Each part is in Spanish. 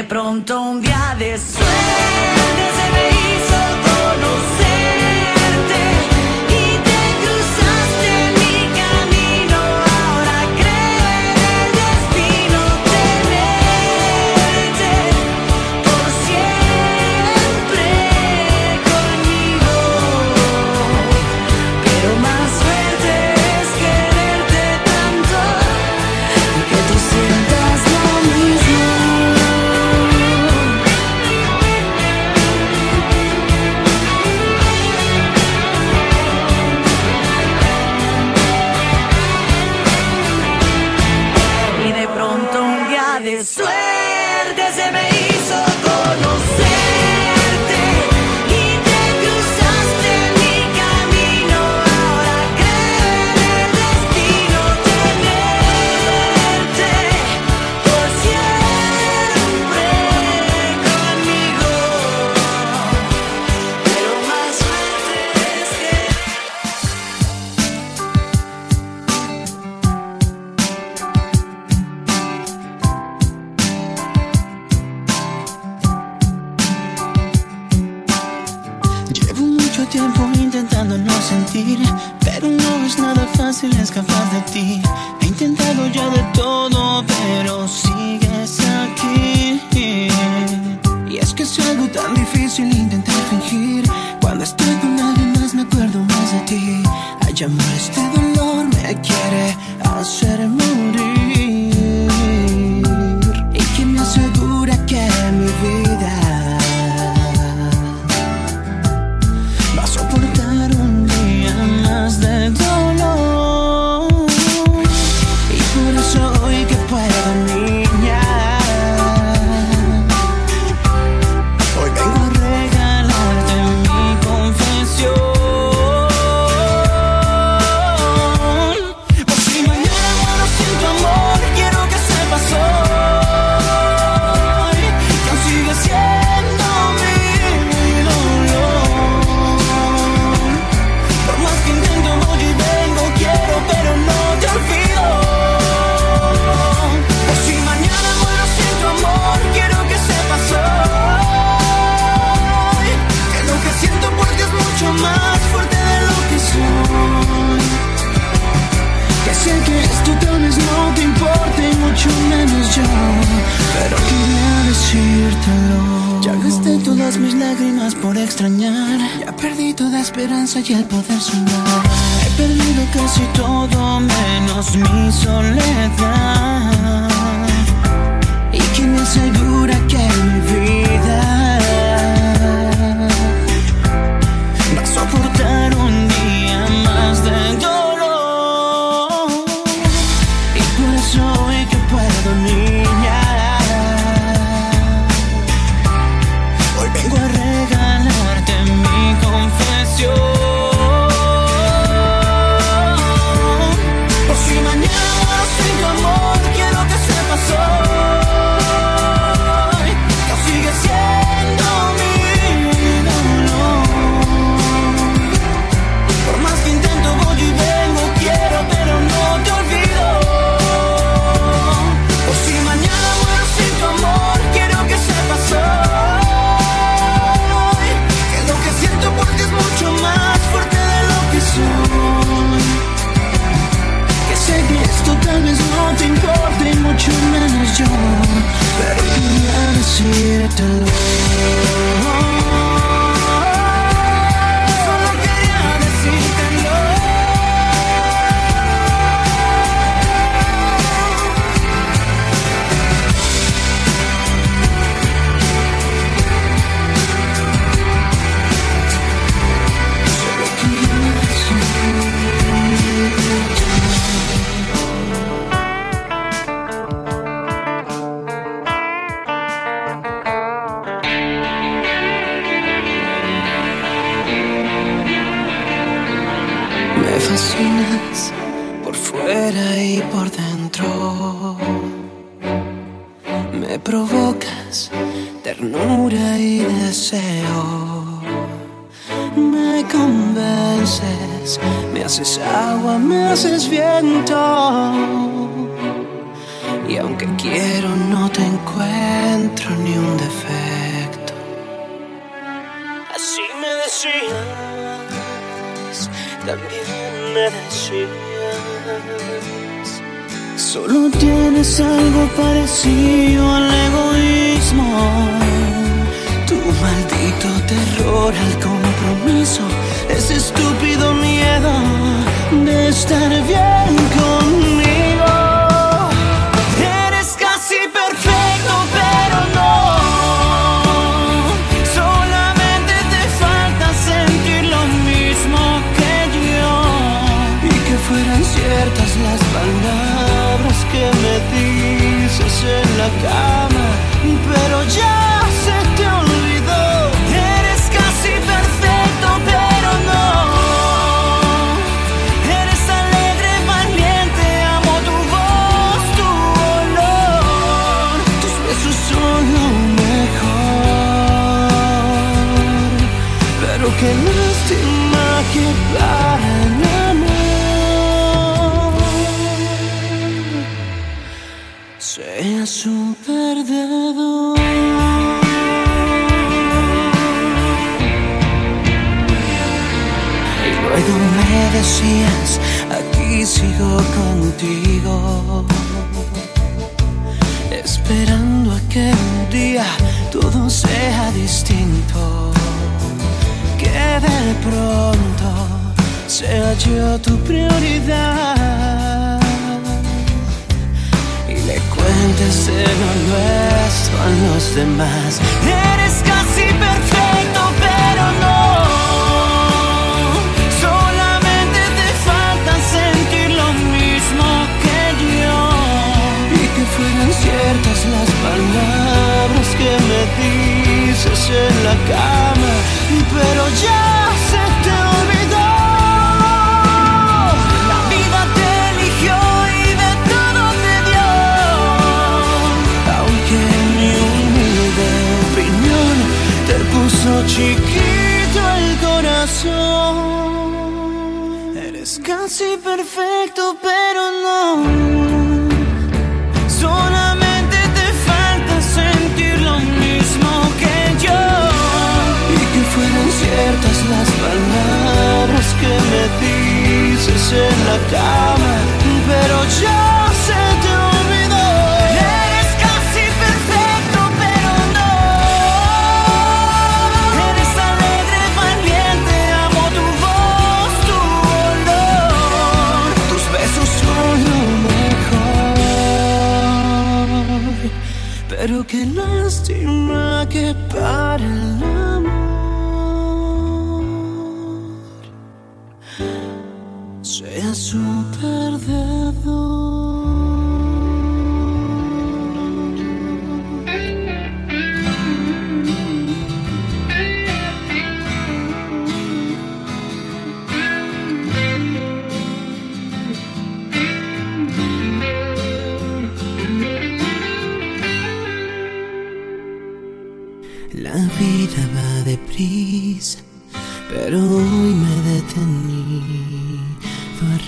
ame y de pronto un día me quiere hacer morir. Solo tienes algo parecido al egoísmo. Tu maldito terror al compromiso. Ese estúpido miedo de estar bien. look up. pronto sea yo tu prioridad y le cuentes de lo nuestro a los demás. Eres casi perfecto.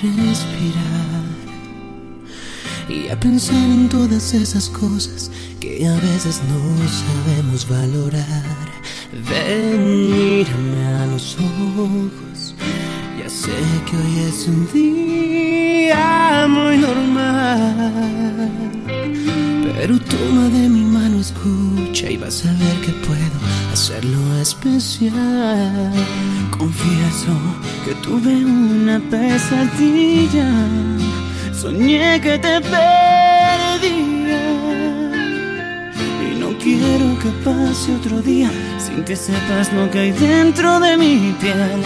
respirar y a pensar en todas esas cosas que a veces no sabemos valorar. Venirme a los ojos, ya sé que hoy es un día muy normal. Pero toma de mi mano, escucha y vas a ver que puedo hacerlo especial. Confieso que tuve una pesadilla. Soñé que te perdía. Y no quiero que pase otro día sin que sepas lo que hay dentro de mi piel.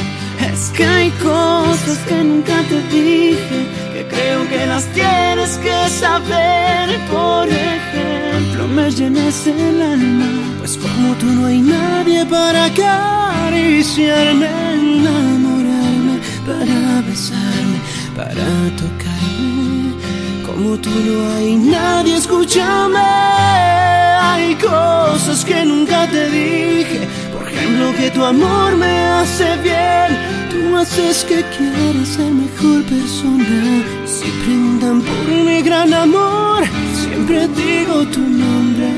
Es que hay cosas que nunca te dije, que creo que las tienes que saber. Por ejemplo, me llenas el alma, pues como tú no hay nadie para acariciarme, enamorarme, para besarme, para tocarme. Como tú no hay nadie, escúchame. Hay cosas que nunca te dije. Por ejemplo, que tu amor me hace bien. Tú haces que quiera ser mejor persona. Si preguntan por mi gran amor, siempre digo tu nombre.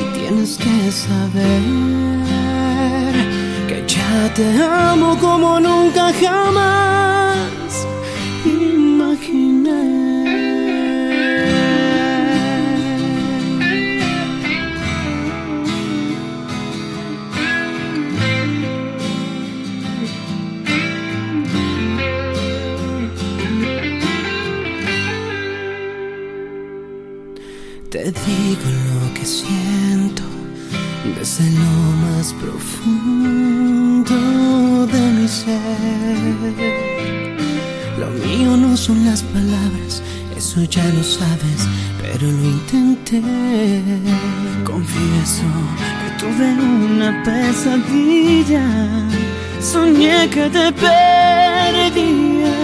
Y tienes que saber que ya te amo como nunca jamás Te digo lo que siento desde lo más profundo de mi ser. Lo mío no son las palabras, eso ya lo sabes, pero lo intenté. Confieso que tuve una pesadilla, soñé que te perdía.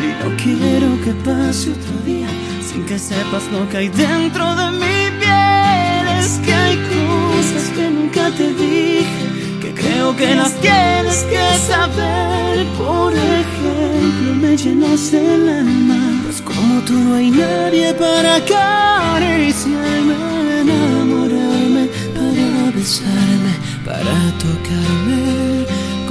Y no quiero que pase otro día sin que sepas lo que hay dentro de mi piel. Es que hay cosas que nunca te dije, que creo que las tienes que saber. Por ejemplo, me llenas el alma, pues como tú no hay nadie para acariciarme, enamorarme, para besarme, para tocarme.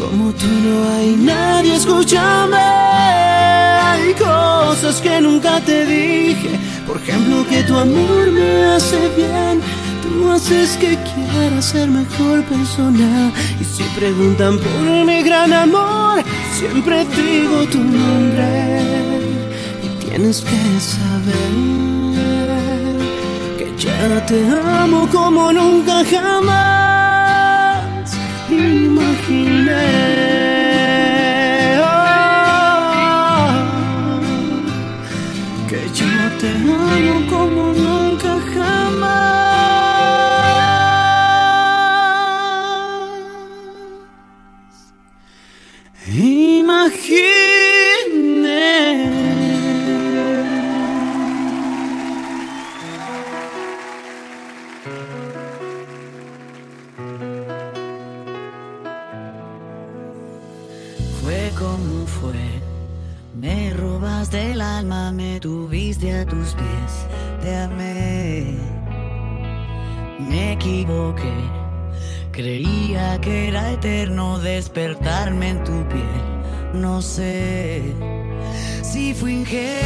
Como tú no hay nadie, escúchame. Hay cosas que nunca te dije. Por ejemplo, que tu amor me hace bien. Tú haces que quiera ser mejor persona. Y si preguntan por mi gran amor, siempre digo tu nombre. Y tienes que saber que ya te amo como nunca jamás imaginé. Oh, que yo te amo como nunca jamás. Despertarme en tu piel, no sé si fui ingenuo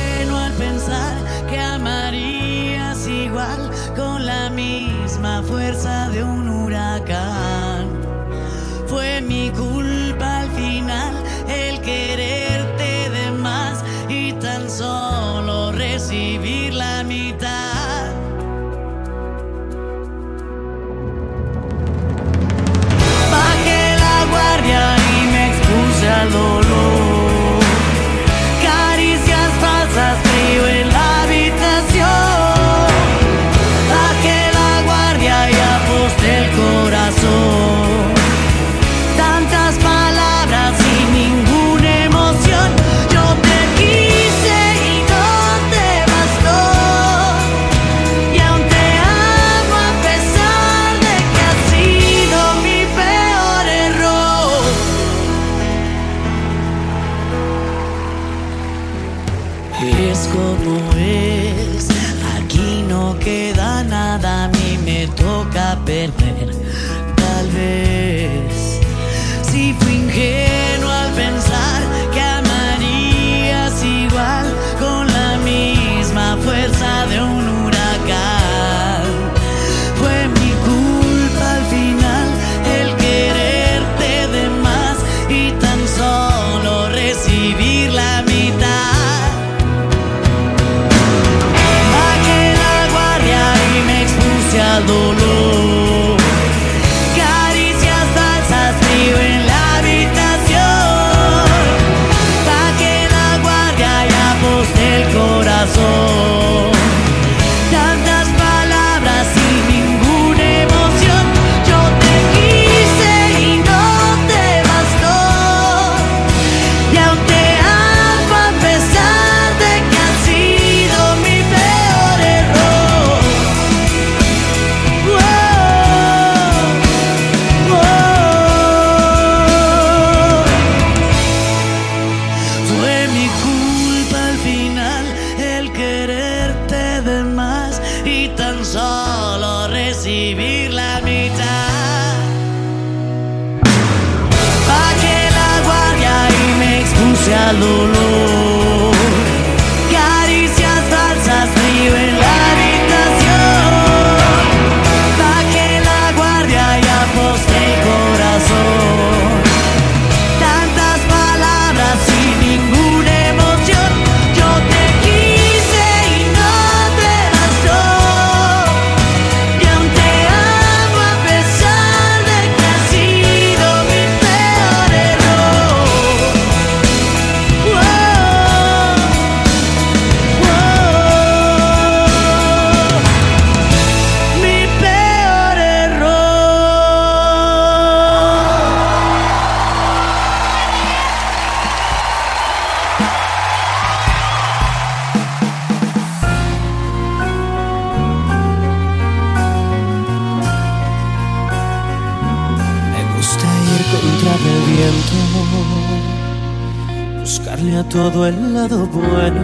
el lado bueno,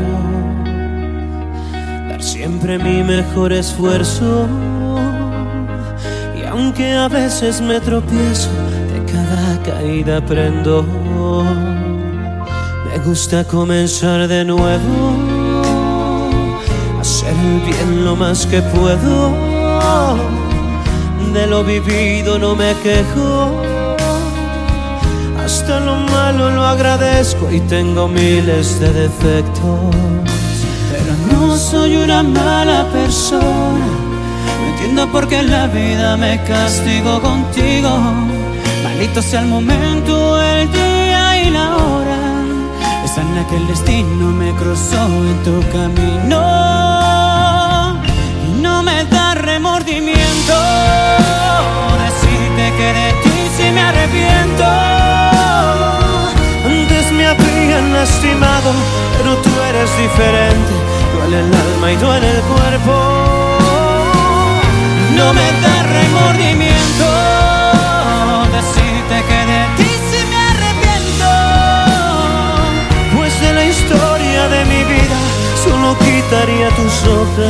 dar siempre mi mejor esfuerzo. Y aunque a veces me tropiezo, de cada caída aprendo. Me gusta comenzar de nuevo, hacer el bien lo más que puedo de lo vivido no me quejo. Hasta lo malo lo agradezco y tengo miles de defectos. Pero no soy una mala persona. No entiendo por qué la vida me castigo contigo. Maldito sea el momento, el día y la hora. Esa en la que el destino me cruzó en tu camino y no me da remordimiento decirte que de ti sí me arrepiento. Lastimado, pero tú eres diferente. Duele el alma y duele el cuerpo. No me da remordimiento decirte que de ti sí me arrepiento. Pues de la historia de mi vida solo quitaría tus hojas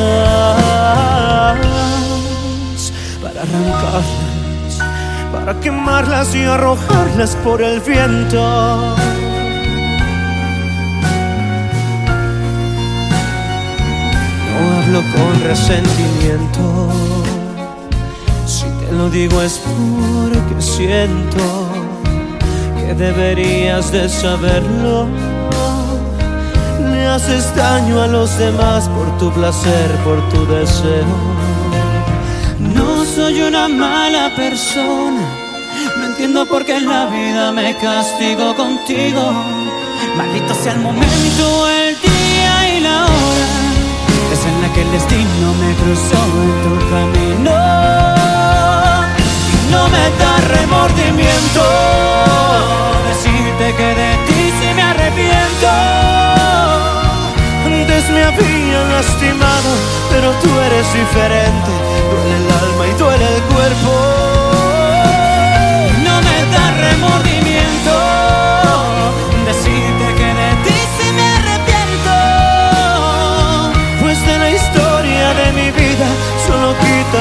para arrancarlas, para quemarlas y arrojarlas por el viento. No hablo con resentimiento, si te lo digo es porque siento que deberías de saberlo. Le haces daño a los demás por tu placer, por tu deseo. No soy una mala persona, no entiendo por qué en la vida me castigo contigo. Maldito sea el momento, el día y la hora, que el destino me cruzó en tu camino. No me da remordimiento decirte que de ti sí me arrepiento. Antes me habían lastimado, pero tú eres diferente. Duele el alma y duele el cuerpo.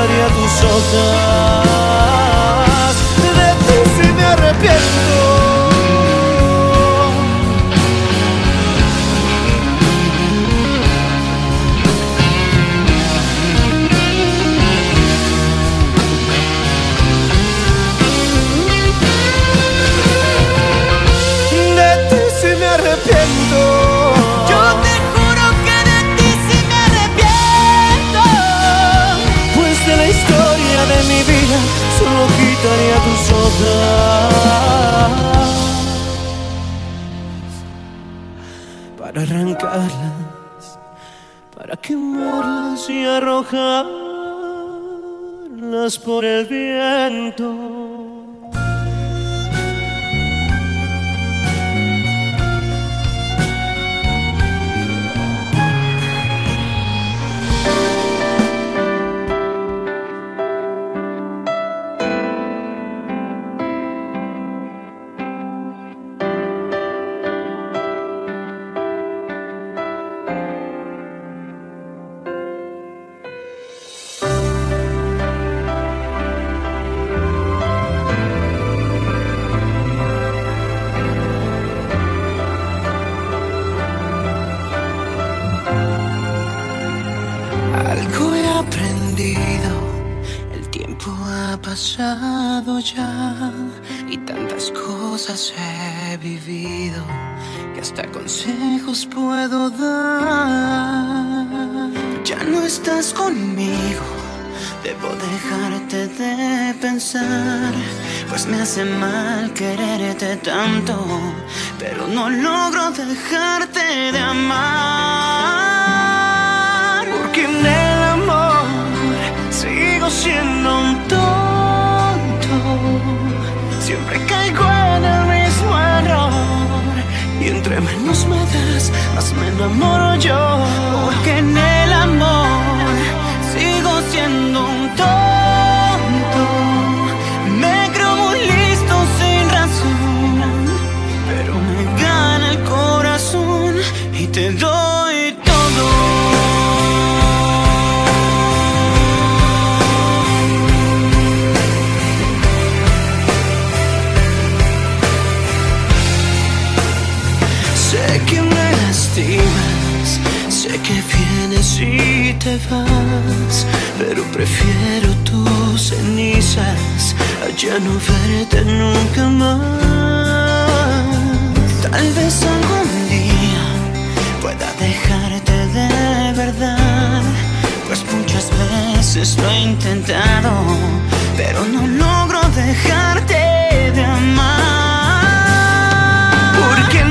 Quitaría tus hojas. Para arrancarlas, para quemarlas y arrojarlas por el viento. Hace mal quererte tanto, pero no logro dejarte de amar. Porque en el amor sigo siendo un tonto, siempre caigo en el mismo error. Y entre menos me das, más me enamoro yo. Porque en el amor sigo siendo te vas, pero prefiero tus cenizas a ya no verte nunca más. Tal vez algún día pueda dejarte de verdad, pues muchas veces lo he intentado, pero no logro dejarte de amar. Porque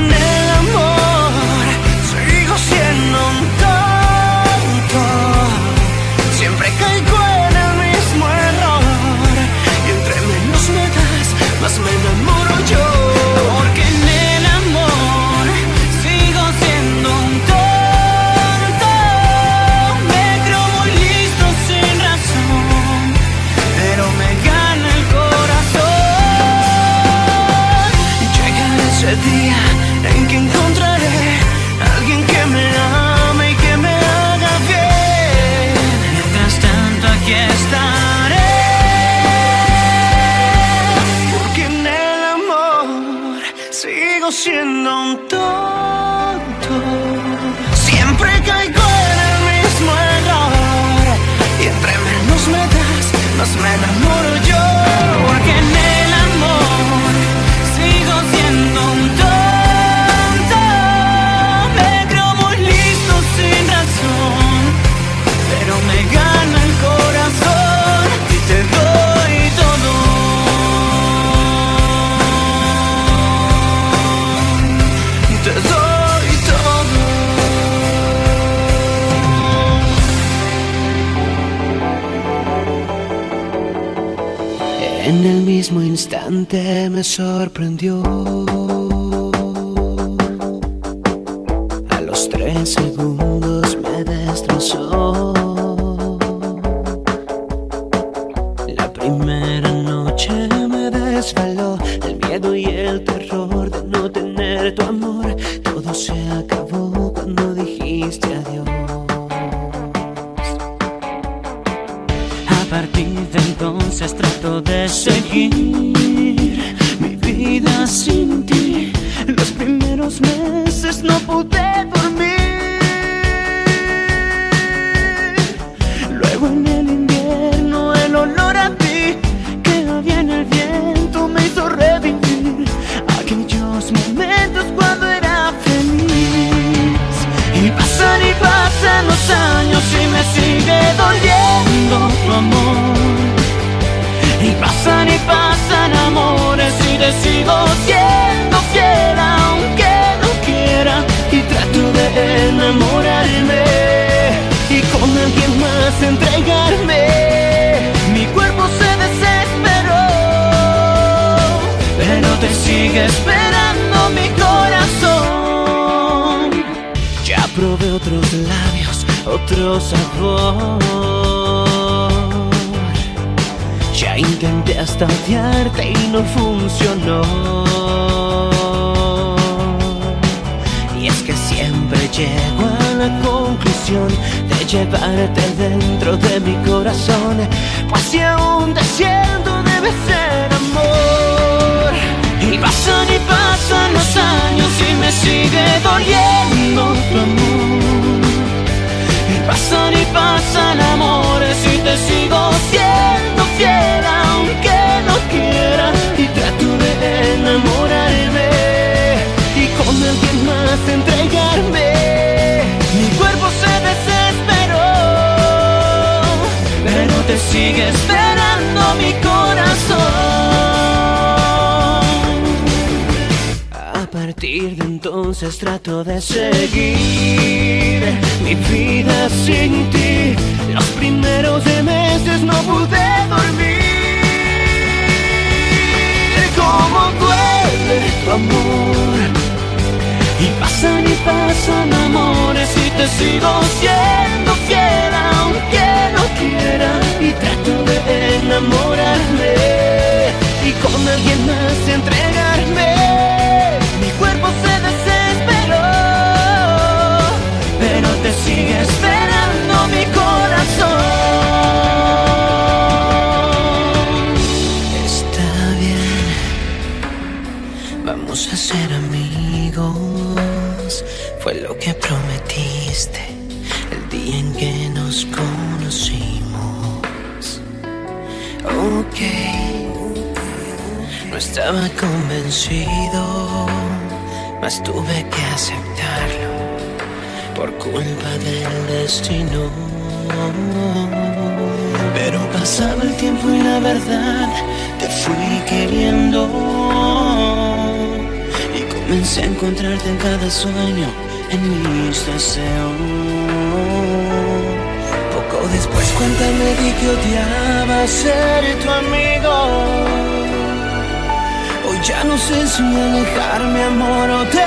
siendo un tonto. Siempre caigo en el mismo error. Y entre menos me das, más me instante me sorprendió. Otro sabor. Ya intenté hasta odiarte y no funcionó. Y es que siempre llego a la conclusión de llevarte dentro de mi corazón. Pues si aún te debe ser amor. Y pasan y pasan los años y me sigue doliendo tu amor. Pasan y pasan amores y te sigo siendo fiel aunque no quiera y trato de enamorarme y con alguien más entregarme. Mi cuerpo se desesperó, pero te sigue esperando. partir de entonces trato de seguir mi vida sin ti. Los primeros meses no pude dormir. Como duele tu amor. Y pasan y pasan amores y te sigo siendo fiel aunque no quiera. Y trato de enamorarme y con alguien más entre vencido, mas tuve que aceptarlo por culpa del destino. Pero pasaba el tiempo y la verdad te fui queriendo. Y comencé a encontrarte en cada sueño, en mis deseos. Poco después cuéntame di que odiaba ser tu amigo ya no sé si alejarme, amor, o te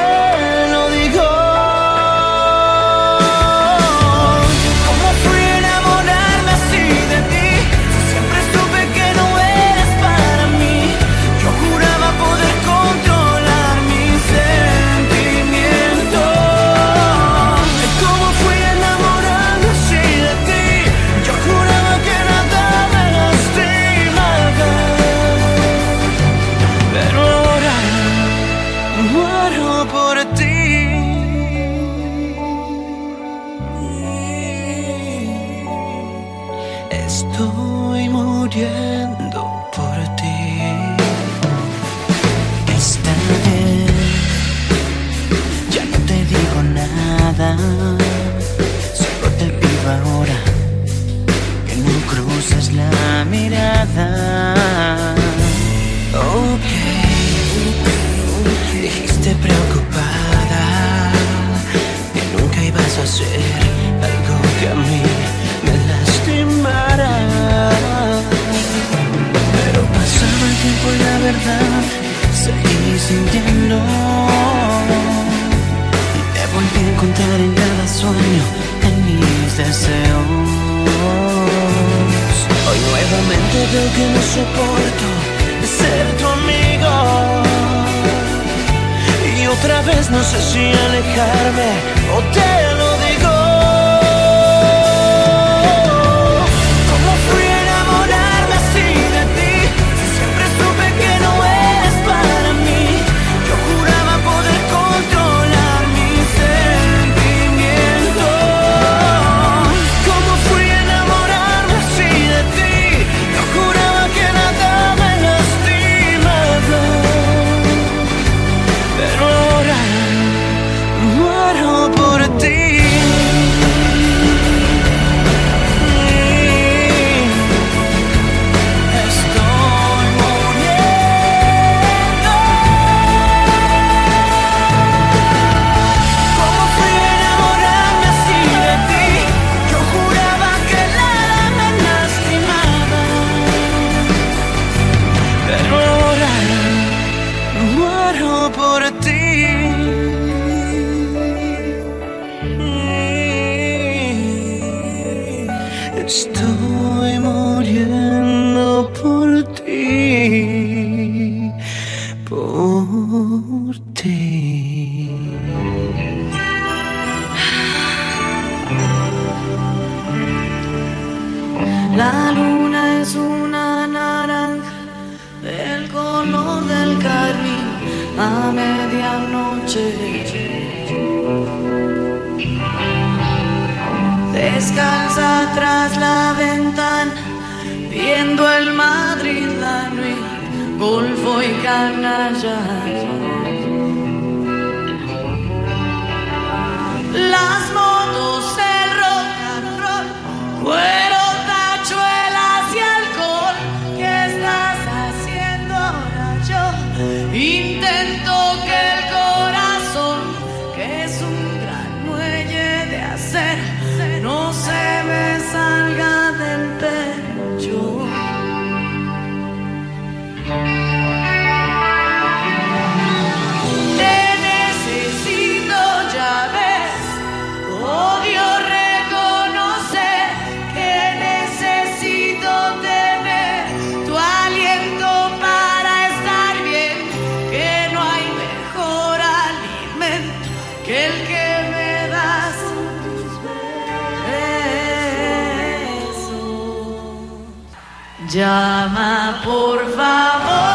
Llama por favor.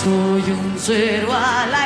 Soy un cero a la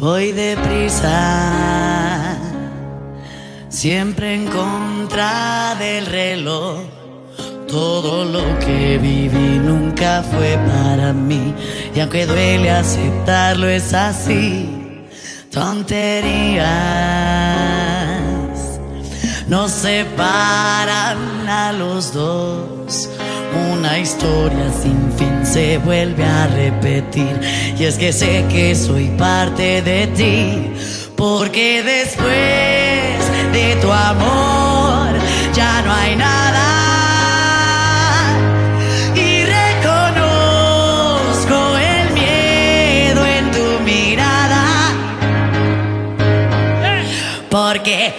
Voy deprisa, siempre en contra del reloj. Todo lo que viví nunca fue para mí. Y aunque duele aceptarlo, es así. Tonterías nos separan a los dos. Una historia sin fin se vuelve a repetir. Y es que sé que soy parte de ti. Porque después de tu amor ya no hay nada. Porque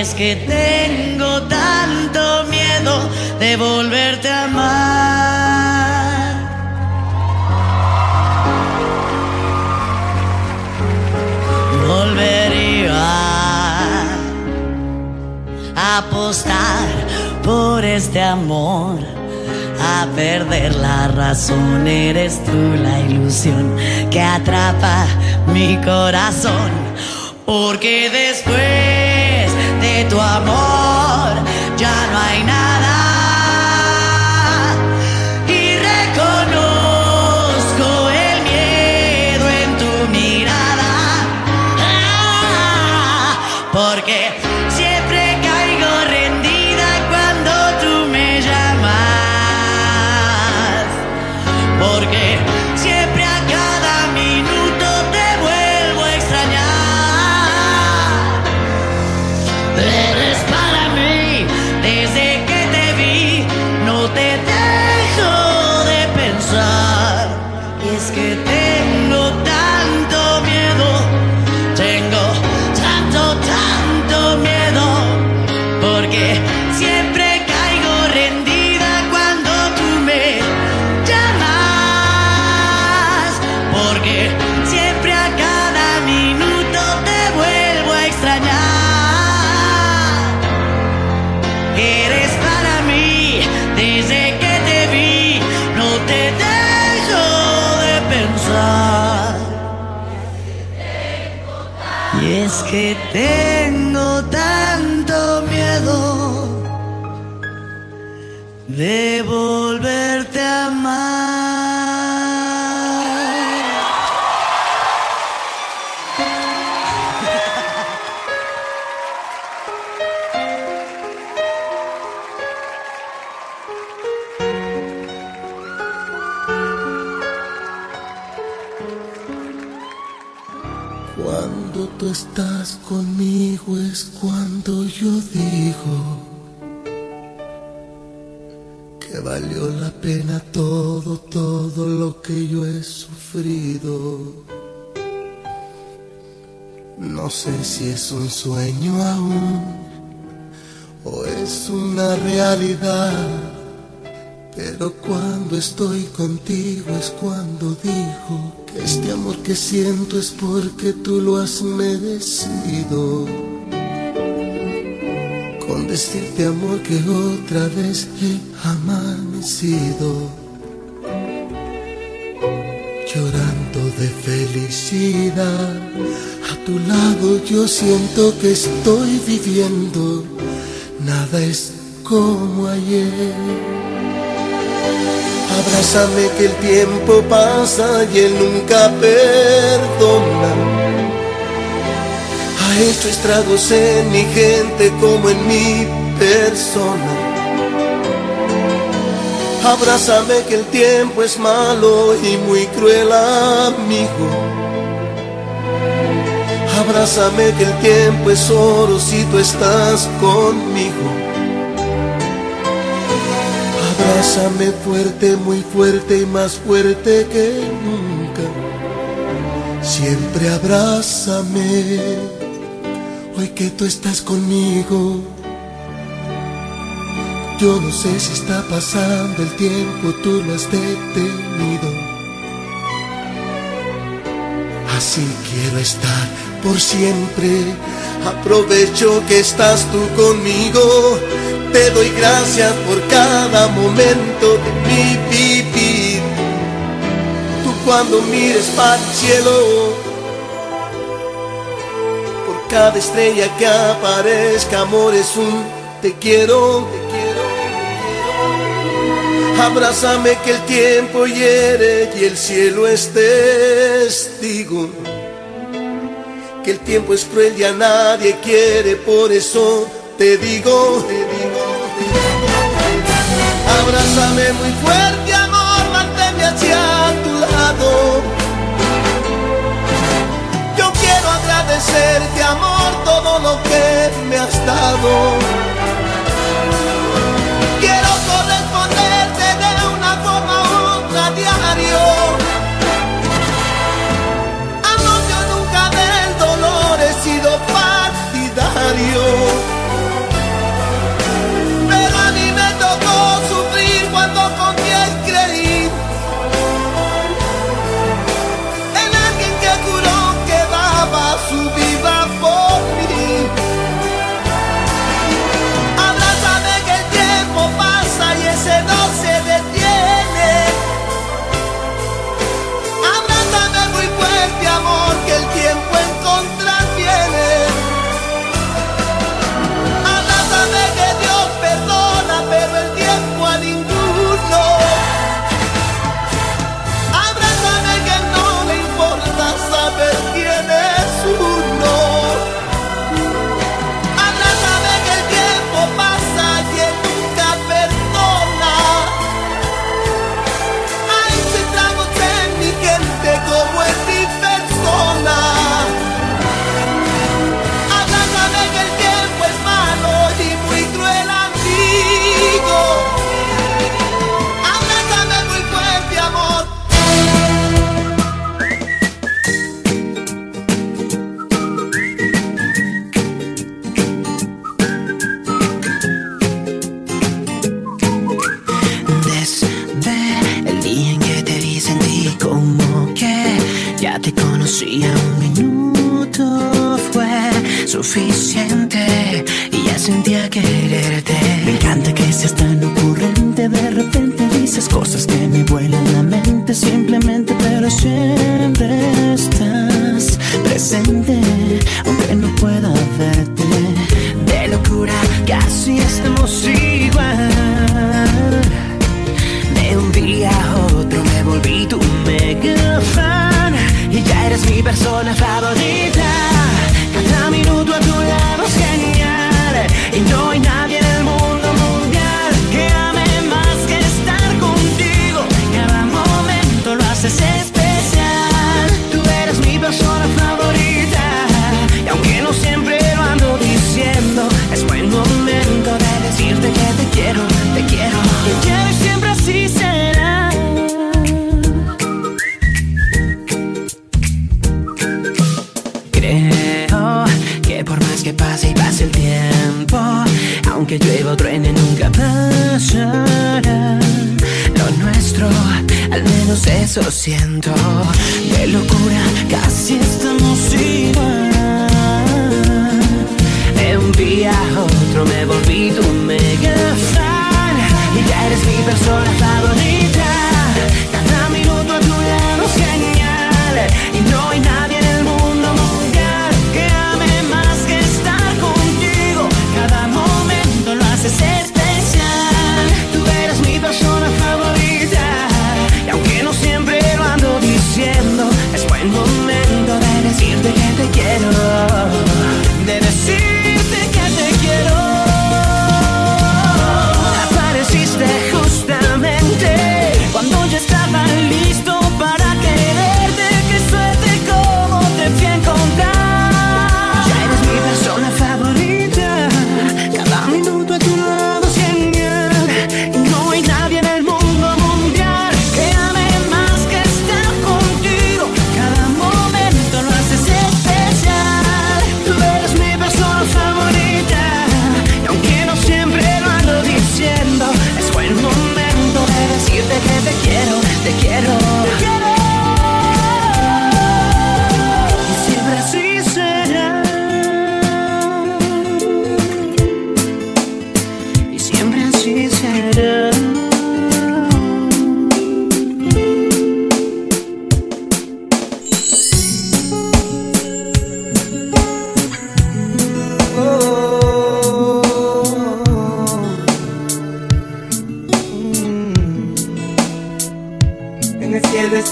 Es que tengo tanto miedo de volverte a amar. Volvería a apostar por este amor a perder la razón. Eres tú la ilusión que atrapa mi corazón. Porque después de tu que valió la pena todo, todo lo que yo he sufrido. No sé si es un sueño aún o es una realidad. Pero cuando estoy contigo es cuando digo que este amor que siento es porque tú lo has merecido. Con decirte amor que otra vez he amanecido. Llorando de felicidad, a tu lado yo siento que estoy viviendo. Nada es como ayer. Abrázame que el tiempo pasa y él nunca perdona. Ha hecho estragos en mi gente como en mi persona. Abrázame que el tiempo es malo y muy cruel amigo. Abrázame que el tiempo es oro si tú estás conmigo. Abrázame fuerte, muy fuerte y más fuerte que nunca. Siempre abrázame, hoy que tú estás conmigo. Yo no sé si está pasando el tiempo, tú lo has detenido. Así quiero estar por siempre. Aprovecho que estás tú conmigo. Te doy gracias por cada momento de mi vivir. Tú cuando mires para el cielo, cada estrella que aparezca, amor es un te quiero, te quiero, te quiero. Abrázame que el tiempo hiere y el cielo es testigo. Que el tiempo es cruel y a nadie quiere, por eso te digo, te digo, te digo. Abrázame muy fuerte, agradecerte, amor, todo lo que me has dado. Aunque llueva o truene nunca pasará. Lo nuestro, al menos eso siento. De locura casi estamos igual. De un día a otro me volví tu mega fan y ya eres mi persona favorita.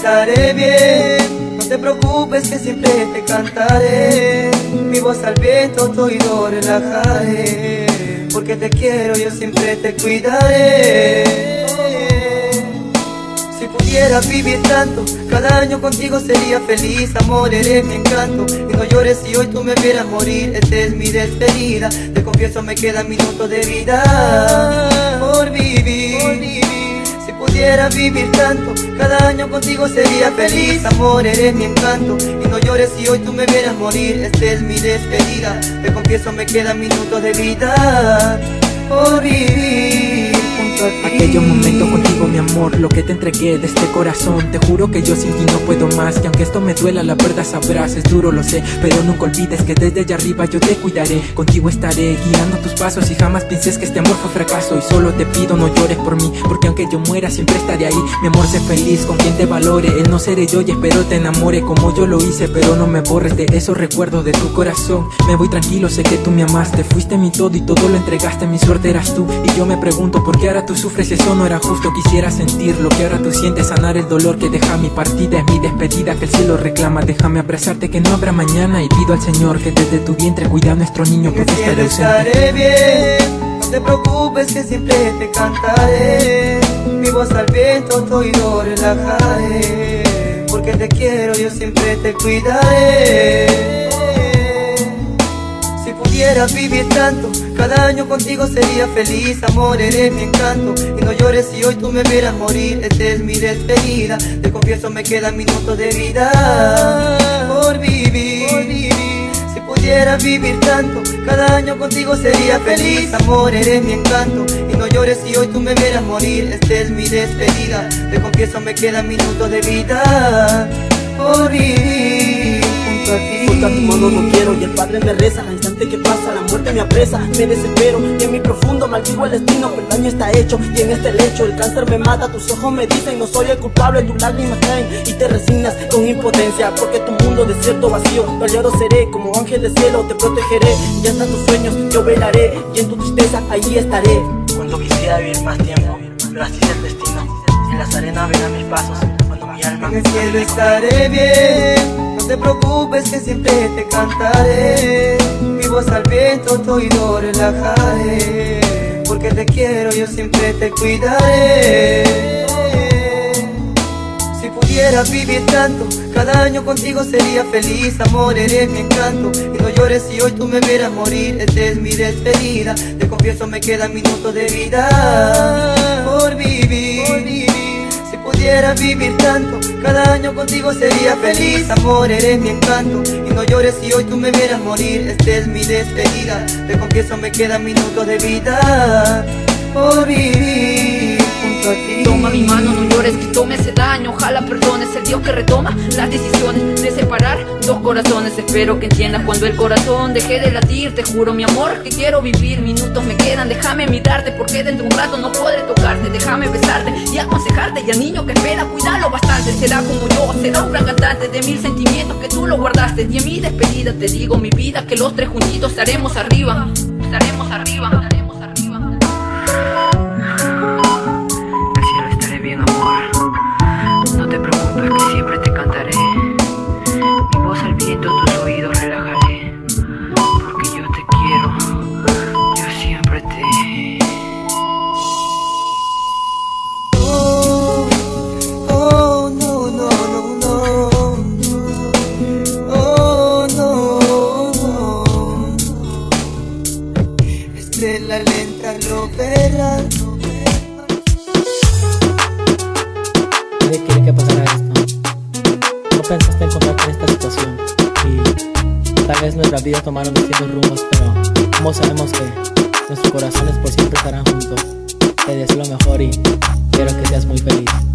Estaré bien, no te preocupes que siempre te cantaré. Mi voz al viento, tu oído relajaré. Porque te quiero, yo siempre te cuidaré. Si pudiera vivir tanto, cada año contigo sería feliz. Amor, eres mi encanto. Y no llores si hoy tú me vieras morir. Esta es mi despedida. Te confieso, me quedan minutos de vida por vivir. Pudiera vivir tanto, cada año contigo sería feliz. Amor, eres mi encanto. Y no llores si hoy tú me vieras morir. Esta es mi despedida. Te confieso, me quedan minutos de vida por vivir. Aquellos momentos contigo, mi amor, lo que te entregué de este corazón. Te juro que yo sin ti no puedo más. Que aunque esto me duela, la verdad sabrás. Es duro, lo sé, pero nunca olvides que desde allá arriba yo te cuidaré. Contigo estaré guiando tus pasos y jamás pienses que este amor fue fracaso. Y solo te pido, no llores por mí, porque aunque yo muera, siempre estaré ahí. Mi amor, sé feliz con quien te valore. Él no seré yo y espero te enamore como yo lo hice, pero no me borres de esos recuerdos de tu corazón. Me voy tranquilo, sé que tú me amaste. Fuiste mi todo y todo lo entregaste. Mi suerte eras tú. Y yo me pregunto por qué ahora tú sufres y eso no era justo. Quisiera sentir lo que ahora tú sientes, sanar el dolor que deja mi partida. Es mi despedida que el cielo reclama. Déjame abrazarte que no habrá mañana. Y pido al Señor que desde tu vientre cuida a nuestro niño porque cielo estaré ausente. estaré bien, no te preocupes que siempre te cantaré. Mi voz al viento, tu oído relajaré. Porque te quiero, yo siempre te cuidaré. Si pudiera vivir tanto, cada año contigo sería feliz. Amor, eres mi encanto. Y no llores si hoy tú me vieras morir. Esta es mi despedida. Te confieso, me quedan minutos de vida por vivir. Si pudiera vivir tanto, cada año contigo sería feliz. Amor, eres mi encanto. Y no llores si hoy tú me vieras morir. Esta es mi despedida. Te confieso, me quedan minutos de vida por vivir a ti. Junto a tu mano no quiero y el padre me reza. Al instante que pasa, la muerte me apresa. Me desespero y en mi profundo maldigo el destino. Que el daño está hecho y en este lecho el cáncer me mata. Tus ojos me dicen no soy el culpable. Tus lágrimas caen y te resignas con impotencia. Porque tu mundo desierto vacío. Yo seré como ángel de cielo. Te protegeré y hasta tus sueños yo velaré. Y en tu tristeza allí estaré. Cuando quisiera vivir más tiempo, pero así es el destino. En las arenas verán mis pasos cuando mi alma En el cielo estaré bien, no te preocupes que siempre te cantaré. Mi voz al viento, tu oído relajaré. Porque te quiero, yo siempre te cuidaré. Si pudiera vivir tanto, cada año contigo sería feliz. Amor, eres mi encanto. Y no llores si hoy tú me vieras morir. Esta es mi despedida. Te confieso, me quedan minutos de vida por vivir. Pudiera vivir tanto, cada año contigo sería feliz. Amor, eres mi encanto. Y no llores si hoy tú me vieras morir. Esta es mi despedida. Te confieso, me quedan minutos de vida por vivir junto a ti. Toma mi mano, no llores, que tome ese daño. Ojalá perdones el Dios que retoma las decisiones de separar dos corazones. Espero que entiendas cuando el corazón deje de latir. Te juro, mi amor, que quiero vivir. Minutos me quedan, déjame mirarte. Porque dentro de un rato no podré tocarte. Déjame besarte y aconsejarte. Y al niño que espera, cuídalo bastante. Será como yo, será un gran cantante de mil sentimientos que tú lo guardaste. Y en mi despedida te digo, mi vida, que los tres juntitos. Estaremos arriba. Estaremos arriba. Nuestras vidas tomaron distintos rumbos, pero como sabemos que nuestros corazones por siempre estarán juntos. Te deseo lo mejor y quiero que seas muy feliz.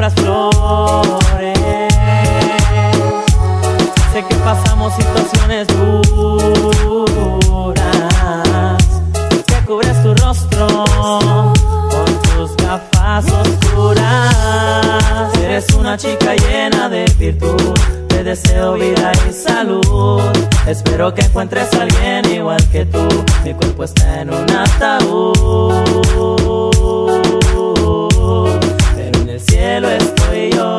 compras flores. Sé que pasamos situaciones duras. Te cubres tu rostro con tus gafas oscuras. Eres una chica llena de virtud. Te deseo vida y salud. Espero que encuentres a alguien igual que tú. Mi cuerpo está en un ataúd. Cielo estoy yo.